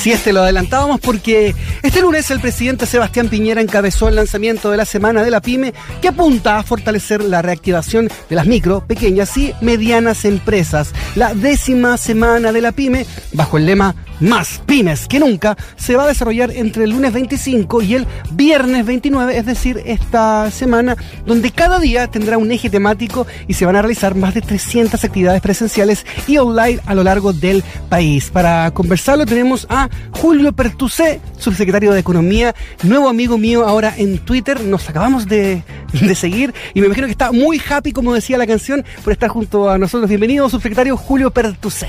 Así es, te lo adelantábamos porque este lunes el presidente Sebastián Piñera encabezó el lanzamiento de la Semana de la Pyme que apunta a fortalecer la reactivación de las micro, pequeñas y medianas empresas. La décima Semana de la Pyme, bajo el lema más pymes que nunca, se va a desarrollar entre el lunes 25 y el viernes 29, es decir, esta semana, donde cada día tendrá un eje temático y se van a realizar más de 300 actividades presenciales y online a lo largo del país. Para conversarlo tenemos a Julio Pertusé, subsecretario de Economía, nuevo amigo mío ahora en Twitter. Nos acabamos de, de seguir y me imagino que está muy happy, como decía la canción, por estar junto a nosotros. Bienvenido, subsecretario Julio Pertusé.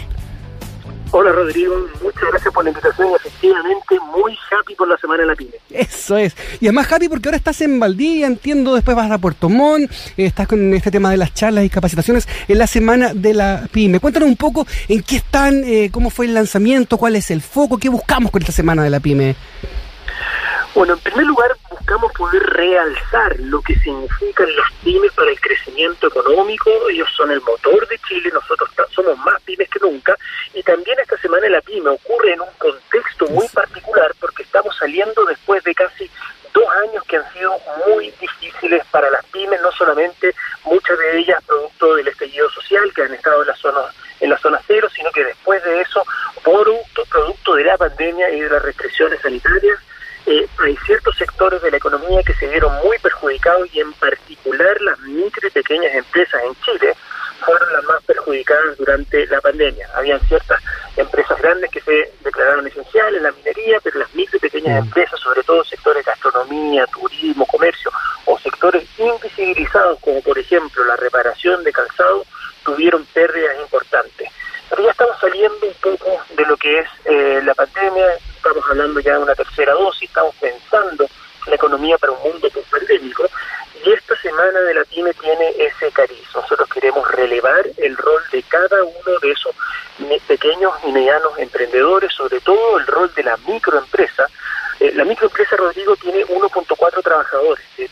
Hola Rodrigo, muchas gracias por la invitación efectivamente muy happy por la Semana de la Pyme. Eso es. Y es más happy porque ahora estás en Valdivia, entiendo, después vas a Puerto Montt, eh, estás con este tema de las charlas y capacitaciones en la Semana de la Pyme. Cuéntanos un poco en qué están, eh, cómo fue el lanzamiento, cuál es el foco, qué buscamos con esta Semana de la Pyme. Bueno, en primer lugar buscamos poder realzar lo que significan las pymes para el crecimiento económico. Ellos son el motor de Chile, nosotros somos más pymes que nunca. Y también esta semana la pyme ocurre en un contexto muy particular porque estamos saliendo después de casi dos años que han sido muy difíciles para las pymes, no solamente muchas de ellas producto del estallido social que han estado en la zona en la zona cero, sino que después de eso, producto, producto de la pandemia y de las restricciones sanitarias, eh, hay ciertos sectores de la economía que se vieron muy perjudicados y en particular las micro y pequeñas empresas en Chile fueron las más perjudicadas durante la pandemia. Habían ciertas empresas grandes que se declararon esenciales, la minería, pero las micro y pequeñas empresas, sobre todo sectores de gastronomía, turismo, comercio o sectores invisibilizados como por ejemplo la reparación de calzado, tuvieron pérdidas importantes. Pero ya estamos saliendo un poco de lo que es eh, la pandemia, estamos hablando ya de una tercera dosis, estamos pensando la economía para un mundo pandémico y esta semana de la PYME tiene ese cariz. Nosotros queremos relevar el rol de cada uno de esos pequeños y medianos emprendedores, sobre todo el rol de la microempresa. Eh, la microempresa, Rodrigo, tiene 1.4 trabajadores. De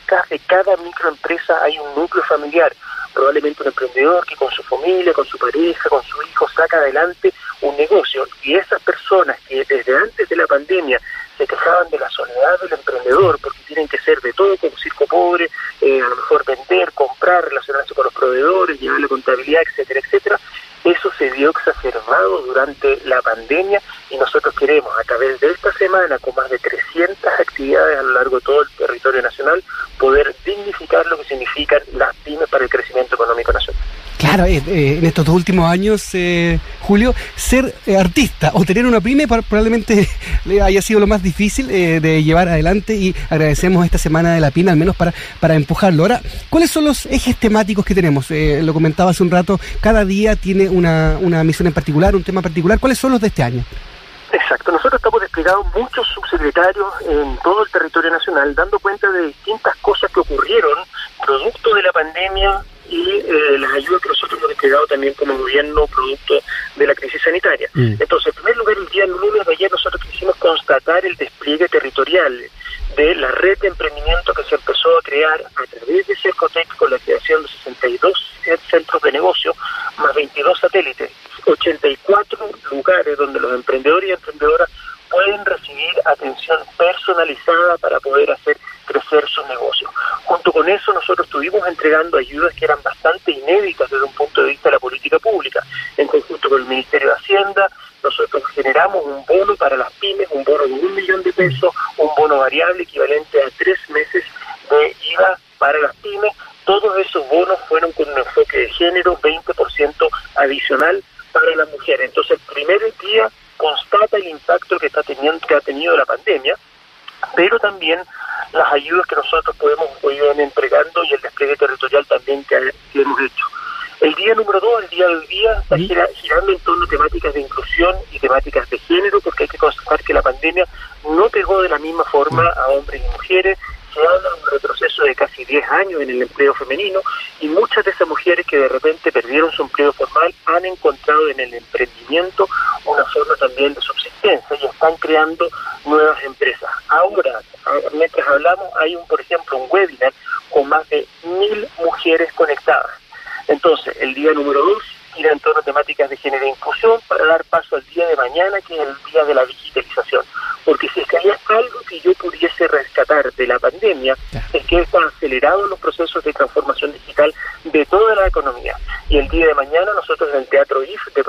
cada microempresa hay un núcleo familiar probablemente un emprendedor que con su familia, con su con su hijo saca adelante un negocio y esas personas que desde antes de la pandemia se quejaban de la soledad del emprendedor porque tienen que ser de todo como circo pobre, eh, a lo mejor vender, comprar, relacionarse con los proveedores, llevar la contabilidad, etcétera, etcétera, eso se vio exacerbado durante la pandemia y nosotros queremos a través de esta semana con más de 300 actividades a lo largo de todo el territorio nacional poder dignificar lo que significan las pymes para el crecimiento económico nacional. Claro, eh, eh, en estos dos últimos años, eh, Julio, ser artista o tener una pyme probablemente haya sido lo más difícil de llevar adelante y agradecemos esta semana de la pyme al menos para, para empujarlo. Ahora, ¿cuáles son los ejes temáticos que tenemos? lo comentaba hace un rato, cada día tiene una, una misión en particular, un tema particular. ¿Cuáles son los de este año? Exacto, nosotros estamos desplegados muchos subsecretarios en todo el territorio nacional dando cuenta de distintas cosas que ocurrieron producto de la pandemia y eh, las ayudas que nosotros hemos desplegado también como gobierno producto de la crisis sanitaria. Mm. Entonces, en primer lugar, el día lunes de ayer nosotros quisimos constatar el despliegue territorial de la red de emprendimiento que se empezó a crear a través de Cercotec con la creación de 62 centros de negocio más 22 satélites, 84 lugares donde los emprendedores y emprendedoras pueden recibir atención personalizada para poder hacer crecer sus negocios. Junto con eso entregando ayudas que eran bastante inéditas desde un punto de vista de la política pública. En conjunto con el Ministerio de Hacienda, nosotros generamos un bono para las pymes, un bono de un millón de pesos, un bono variable equivalente a tres meses de IVA para las pymes. Todos esos bonos fueron con un enfoque de género, 20% adicional para las mujeres. Entonces, el primer día constata el impacto que está teniendo que ha tenido la pandemia, pero también las ayudas que nosotros podemos ir entregando y el despliegue territorial también que, hemos hecho. El día número dos, el día del día, está girando en torno a temáticas de inclusión y temáticas de género, porque hay que constatar que la pandemia no pegó de la misma forma a hombres y mujeres, habla de un retroceso de casi 10 años en el empleo femenino y muchas de esas mujeres que de repente perdieron su empleo formal han encontrado en el emprendimiento una forma también de subsistencia y están creando nuevas empresas. Ahora, mientras hablamos, hay un, por ejemplo, un webinar con más de mil mujeres conectadas. Entonces, el día número dos ir en torno a temáticas de género e inclusión para dar paso al día de mañana, que es el día de la digitalización. Porque si es que hay algo que yo pudiese rescatar de la pandemia, es que está acelerado los procesos de transformación digital de toda la economía. Y el día de mañana nosotros en el Teatro IF de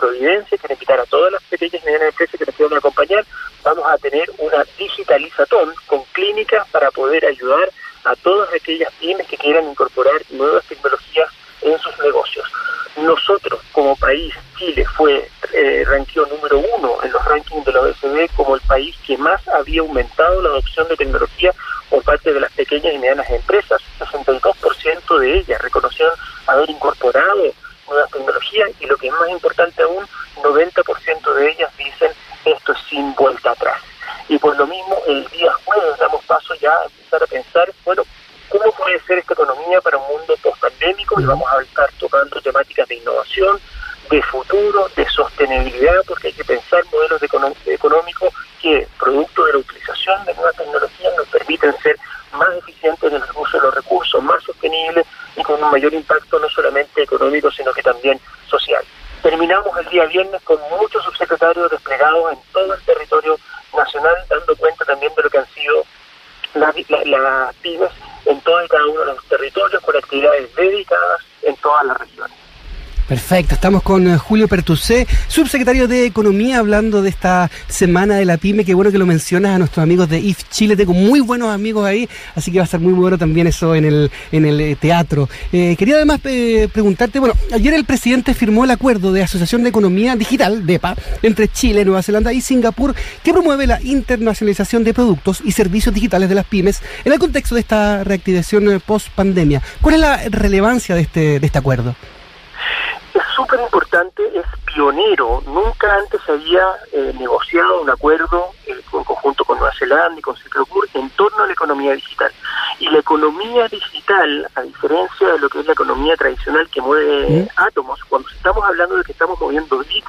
Providencia, quiero invitar a todas las pequeñas y medianas empresas que nos quieran acompañar, vamos a tener una digitalizatón con clínicas para poder ayudar a todas aquellas pymes que quieran incorporar nuevas tecnologías en sus negocios. Nosotros, como país, Chile fue eh, número uno en los rankings de la OECD como el país que más había aumentado la adopción de tecnología por parte de las pequeñas y medianas empresas. 62% de ellas reconocieron haber incorporado nuevas tecnologías y lo que es más importante aún, 90% de ellas dicen esto es sin vuelta atrás. Y por lo mismo, el día jueves damos paso ya a empezar a pensar, bueno, ¿cómo puede ser esta economía para un mundo post-pandémico? Y vamos a estar de innovación, de futuro, de sostenibilidad, porque hay que pensar modelos económicos que, producto de la utilización de nuevas tecnologías, nos permiten ser más eficientes en el uso de los recursos, más sostenibles y con un mayor impacto no solamente económico, sino que también social. Terminamos el día viernes con muchos subsecretarios desplegados en todo el territorio nacional, dando cuenta también de lo que han sido las, las pymes en todo y cada uno de los territorios, con actividades dedicadas en todas las regiones. Perfecto, estamos con eh, Julio Pertusé, subsecretario de Economía, hablando de esta semana de la pyme. Qué bueno que lo mencionas a nuestros amigos de IF Chile. Tengo muy buenos amigos ahí, así que va a estar muy bueno también eso en el, en el eh, teatro. Eh, quería además preguntarte, bueno, ayer el presidente firmó el acuerdo de Asociación de Economía Digital, DEPA, entre Chile, Nueva Zelanda y Singapur, que promueve la internacionalización de productos y servicios digitales de las pymes en el contexto de esta reactivación post pandemia. ¿Cuál es la relevancia de este, de este acuerdo? Es súper importante, es pionero. Nunca antes se había eh, negociado un acuerdo eh, en conjunto con Nueva Zelanda y con Singapur en torno a la economía digital. Y la economía digital, a diferencia de lo que es la economía tradicional que mueve átomos, cuando estamos hablando de que estamos moviendo bits,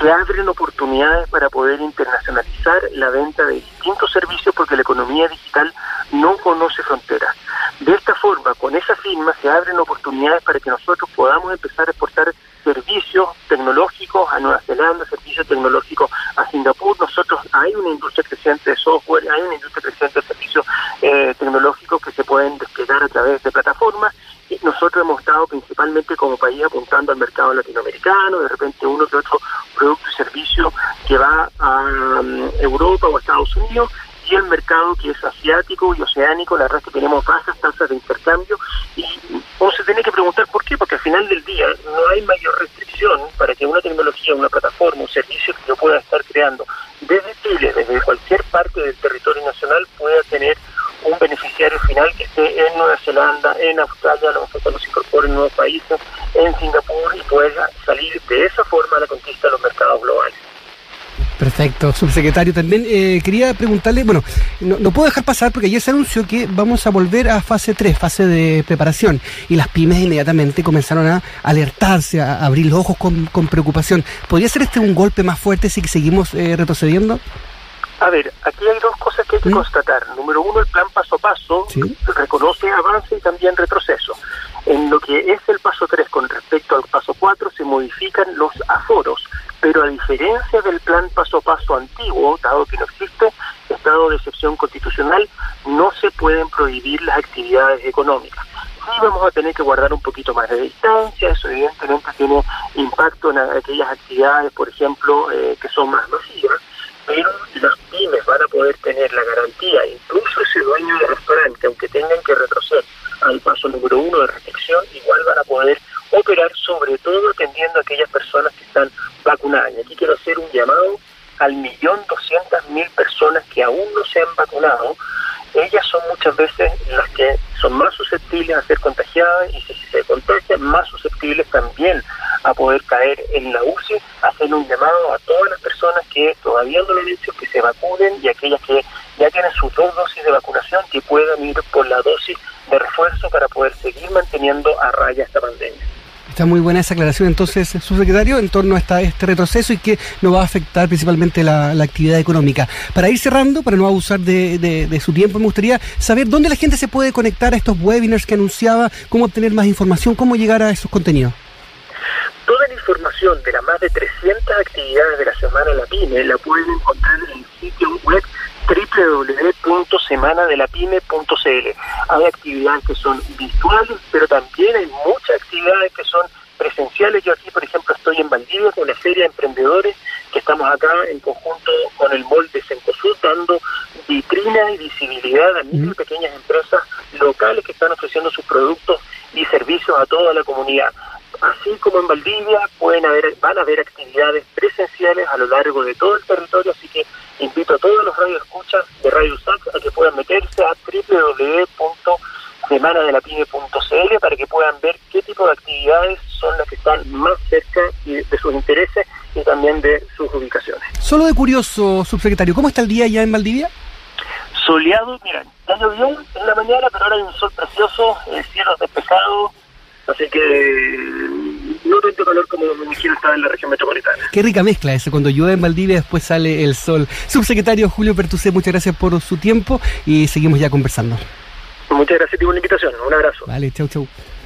se abren oportunidades para poder internacionalizar la venta de distintos servicios porque la economía digital no conoce fronteras. De esta forma, con esa firma se abren oportunidades para que nosotros podamos empezar a exportar servicios tecnológicos a Nueva Zelanda, servicios tecnológicos a Singapur. Nosotros hay una industria creciente de software, hay una industria creciente de servicios eh, tecnológicos que se pueden desplegar a través de plataformas. Y nosotros hemos estado principalmente como país apuntando al mercado latinoamericano, de repente uno que otro producto y servicio que va a um, Europa o a Estados Unidos y el mercado que es asiático y oceánico, la verdad es que tenemos bajas tasas de intercambio y uno se tiene que preguntar por qué, porque al final del día no hay mayor restricción para que una tecnología, una plataforma, un servicio que yo pueda estar creando desde Chile, desde cualquier parte del territorio nacional, pueda tener un beneficiario final que esté en Nueva Zelanda, en Australia, a lo mejor cuando se incorporen nuevos países, en Singapur y pueda salir de esa forma a la conquista de los mercados globales. Perfecto, subsecretario. También eh, quería preguntarle, bueno, no, puedo dejar pasar porque ayer se anunció que vamos a volver a fase 3, fase de preparación, y las pymes inmediatamente comenzaron a alertarse, a abrir los ojos con, preocupación. ¿Podría ser este un golpe más fuerte si seguimos eh, retrocediendo? A ver, aquí hay dos cosas que hay que ¿Mm? constatar. Número uno, el plan paso a paso reconoce avance y también retroceso. En lo que es el paso 3 con respecto al paso 4 se modifican los aforos pero a diferencia del plan paso a paso antiguo, dado que no existe estado de excepción constitucional, no se pueden prohibir las actividades económicas. Sí vamos a tener que guardar un poquito más de distancia, eso evidentemente tiene impacto en aquellas actividades, por ejemplo, eh, que son más masivas, pero las pymes van a poder tener la garantía, incluso ese dueño de restaurante, aunque tengan que retroceder al paso número uno de restricción, igual van a poder operar sobre todo atendiendo a aquellas personas que están vacunadas. Y aquí quiero hacer un llamado al millón doscientas mil personas que aún no se han vacunado. Ellas son muchas veces las que son más susceptibles a ser contagiadas y si más susceptibles también a poder caer en la UCI. Hacer un llamado a todas las personas que todavía no lo han hecho, que se vacunen y aquellas que ya tienen sus dos dosis de vacunación, que puedan ir por la dosis de refuerzo para poder seguir manteniendo a raya esta pandemia. Está muy buena esa aclaración entonces, subsecretario, en torno a este retroceso y que nos va a afectar principalmente la, actividad económica. Para ir cerrando, para no abusar de, su tiempo, me gustaría saber dónde la gente se puede conectar a estos webinars que anunciaba, cómo obtener más información, cómo llegar a esos contenidos. Toda la información de las más de 300 actividades de la Semana de la PYME la pueden encontrar en el sitio web www.semanadelapyme.cl. Hay actividades que son virtuales, pero también hay muchas actividades que son presenciales. Yo aquí, por ejemplo, estoy en Valdivia con la Feria de Emprendedores, que estamos acá en conjunto con el molde Sencosud, dando vitrina y visibilidad a micro y pequeñas empresas locales que están ofreciendo sus productos y servicios a toda la comunidad. Así como en Valdivia pueden haber, van a haber actividades presenciales a lo largo de todo el territorio, así que invito a todos los radioescuchas de Radio SAC a que puedan meterse a www.semanadelapyme.cl para que puedan ver qué tipo de actividades son las que están más cerca de sus intereses y también de sus ubicaciones. Solo de curioso, subsecretario, ¿cómo está el día ya en Valdivia? Soleado, mira, ya llovió en la mañana, pero ahora hay un sol precioso, el cielo despejado, así que tanto calor como me imagino estar en la región metropolitana. Qué rica mezcla eso, cuando llueve en Valdivia después sale el sol. Subsecretario Julio Pertucé, muchas gracias por su tiempo y seguimos ya conversando. Muchas gracias por la invitación, un abrazo. Vale, chau chau.